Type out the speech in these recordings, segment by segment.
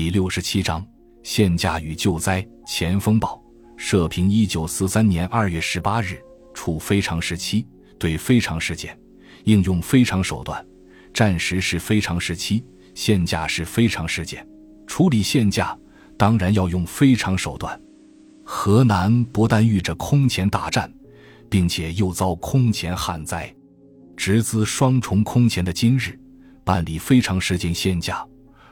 第六十七章限价与救灾前锋报。社评：一九四三年二月十八日，处非常时期，对非常事件应用非常手段。战时是非常时期，限价是非常事件，处理限价当然要用非常手段。河南不但遇着空前大战，并且又遭空前旱灾，直资双重空前的今日，办理非常事件限价，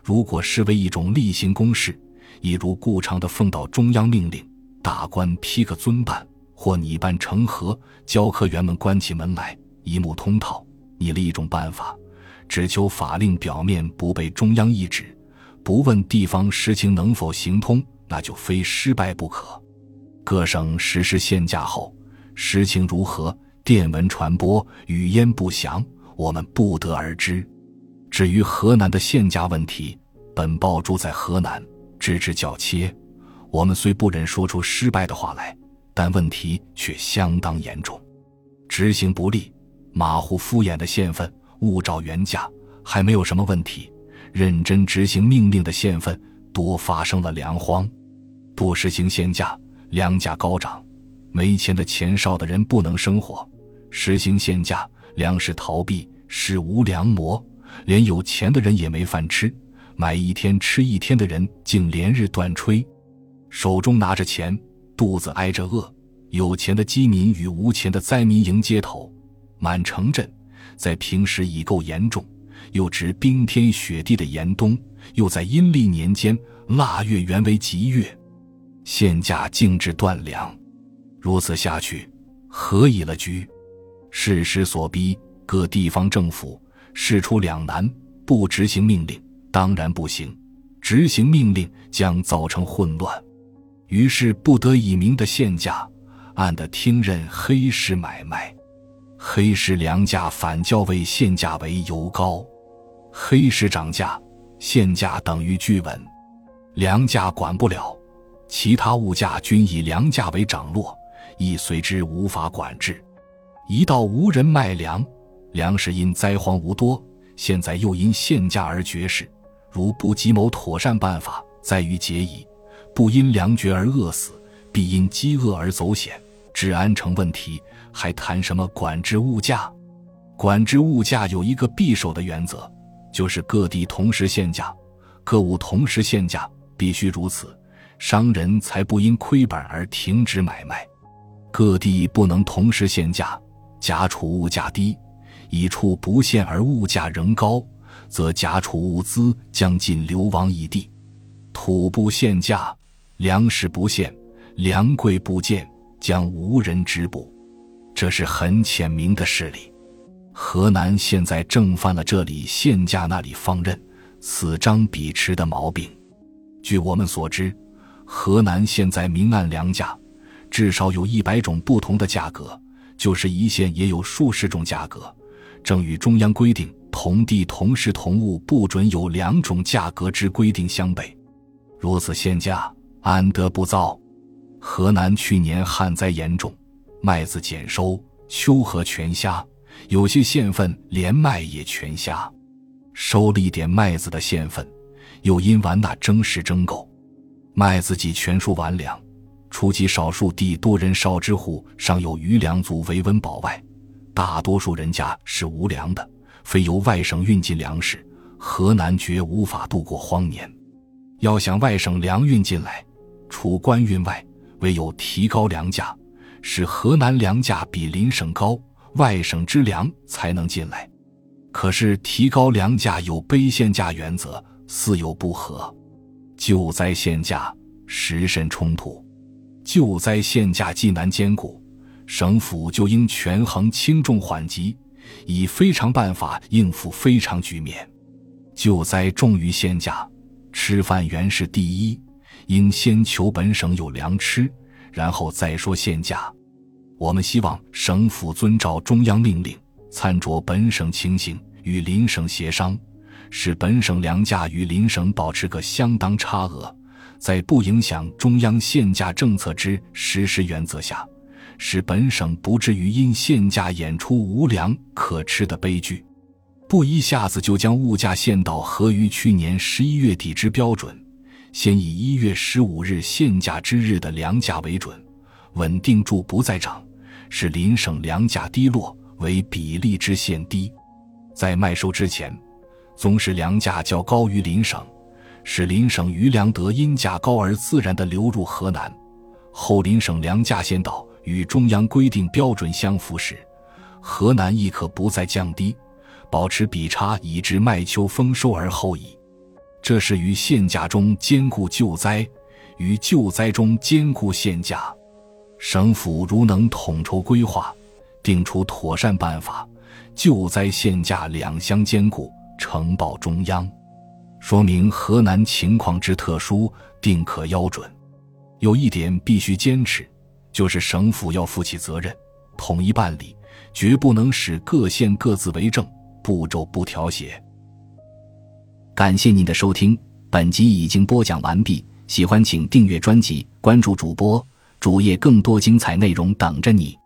如果视为一种例行公事，一如故常的奉到中央命令，大官批个遵办，或拟办成盒，教科员们关起门来一目通透，拟了一种办法，只求法令表面不被中央意旨，不问地方实情能否行通，那就非失败不可。各省实施限价后，实情如何？电文传播，语焉不详，我们不得而知。至于河南的限价问题，本报住在河南，知之较切。我们虽不忍说出失败的话来，但问题却相当严重。执行不力、马虎敷衍的县份，误照原价，还没有什么问题；认真执行命令的县份，多发生了粮荒，不实行限价。粮价高涨，没钱的钱少的人不能生活；实行限价，粮食逃避，使无粮磨，连有钱的人也没饭吃。买一天吃一天的人竟连日断炊，手中拿着钱，肚子挨着饿。有钱的饥民与无钱的灾民迎街头，满城镇在平时已够严重，又值冰天雪地的严冬，又在阴历年间腊月原为吉月。限价竟至断粮，如此下去，何以了局？事实所逼，各地方政府事出两难，不执行命令当然不行，执行命令将造成混乱，于是不得已明的限价，暗的听任黑市买卖，黑市粮价反较为限价为尤高，黑市涨价，限价等于巨稳，粮价管不了。其他物价均以粮价为涨落，亦随之无法管制。一到无人卖粮，粮食因灾荒无多，现在又因限价而绝食。如不及谋妥善办法，在于节矣。不因粮绝而饿死，必因饥饿而走险。治安成问题，还谈什么管制物价？管制物价有一个必守的原则，就是各地同时限价，各物同时限价，必须如此。商人才不因亏本而停止买卖，各地不能同时限价，假处物价低，乙处不限而物价仍高，则假处物资将尽流亡一地。土不限价，粮食不限，粮贵不贱，将无人织补，这是很浅明的事理。河南现在正犯了这里限价那里放任，此张彼弛的毛病。据我们所知。河南现在明暗粮价，至少有一百种不同的价格，就是一县也有数十种价格，正与中央规定同地同时同物不准有两种价格之规定相悖。如此限价，安得不造？河南去年旱灾严重，麦子减收，秋禾全瞎，有些县份连麦也全瞎。收了一点麦子的县份，又因完那征时征购。麦子己全数完粮，除其少数地多人少之户尚有余粮足为温饱外，大多数人家是无粮的。非由外省运进粮食，河南绝无法度过荒年。要想外省粮运进来，除官运外，唯有提高粮价，使河南粮价比邻省高，外省之粮才能进来。可是提高粮价有卑限价原则，似有不合。救灾限价时甚冲突，救灾限价既难兼顾，省府就应权衡轻重缓急，以非常办法应付非常局面。救灾重于限价，吃饭原是第一，应先求本省有粮吃，然后再说限价。我们希望省府遵照中央命令，参照本省情形，与邻省协商。使本省粮价与邻省保持个相当差额，在不影响中央限价政策之实施原则下，使本省不至于因限价演出无粮可吃的悲剧。不一下子就将物价限到合于去年十一月底之标准，先以一月十五日限价之日的粮价为准，稳定住不再涨，使邻省粮价低落为比例之限低。在麦收之前，总使粮价较高于邻省，使邻省余粮得因价高而自然地流入河南。后邻省粮价先到，与中央规定标准相符时，河南亦可不再降低，保持比差，以致麦秋丰收而后已。这是于限价中兼顾救灾，于救灾中兼顾限价。省府如能统筹规划，定出妥善办法，救灾限价两相兼顾，呈报中央，说明河南情况之特殊，定可标准。有一点必须坚持，就是省府要负起责任，统一办理，绝不能使各县各自为政，步骤不调协。感谢您的收听，本集已经播讲完毕。喜欢请订阅专辑，关注主播主页，更多精彩内容等着你。